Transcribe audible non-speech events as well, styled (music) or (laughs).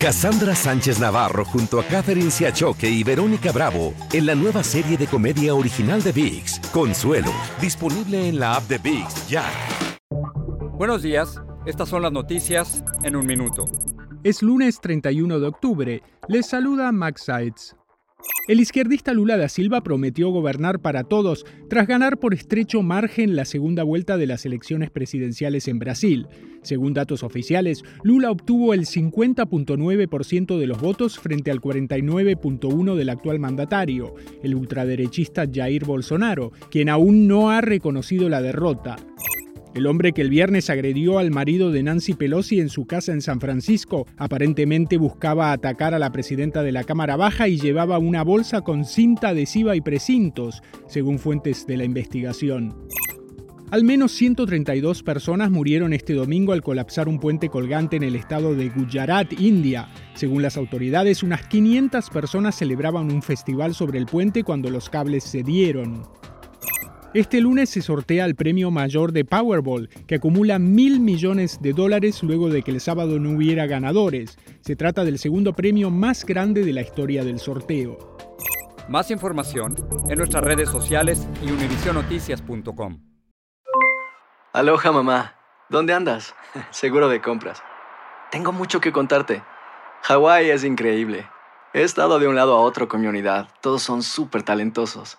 Cassandra Sánchez Navarro junto a Catherine Siachoque y Verónica Bravo en la nueva serie de comedia original de VIX, Consuelo, disponible en la app de VIX ya. Buenos días, estas son las noticias en un minuto. Es lunes 31 de octubre. Les saluda Max Sides. El izquierdista Lula da Silva prometió gobernar para todos tras ganar por estrecho margen la segunda vuelta de las elecciones presidenciales en Brasil. Según datos oficiales, Lula obtuvo el 50.9% de los votos frente al 49.1% del actual mandatario, el ultraderechista Jair Bolsonaro, quien aún no ha reconocido la derrota. El hombre que el viernes agredió al marido de Nancy Pelosi en su casa en San Francisco aparentemente buscaba atacar a la presidenta de la Cámara Baja y llevaba una bolsa con cinta adhesiva y precintos, según fuentes de la investigación. Al menos 132 personas murieron este domingo al colapsar un puente colgante en el estado de Gujarat, India. Según las autoridades, unas 500 personas celebraban un festival sobre el puente cuando los cables cedieron. Este lunes se sortea el premio mayor de Powerball, que acumula mil millones de dólares luego de que el sábado no hubiera ganadores. Se trata del segundo premio más grande de la historia del sorteo. Más información en nuestras redes sociales y univisionoticias.com. Aloha mamá, ¿dónde andas? (laughs) Seguro de compras. Tengo mucho que contarte. Hawái es increíble. He estado de un lado a otro con mi unidad. Todos son súper talentosos.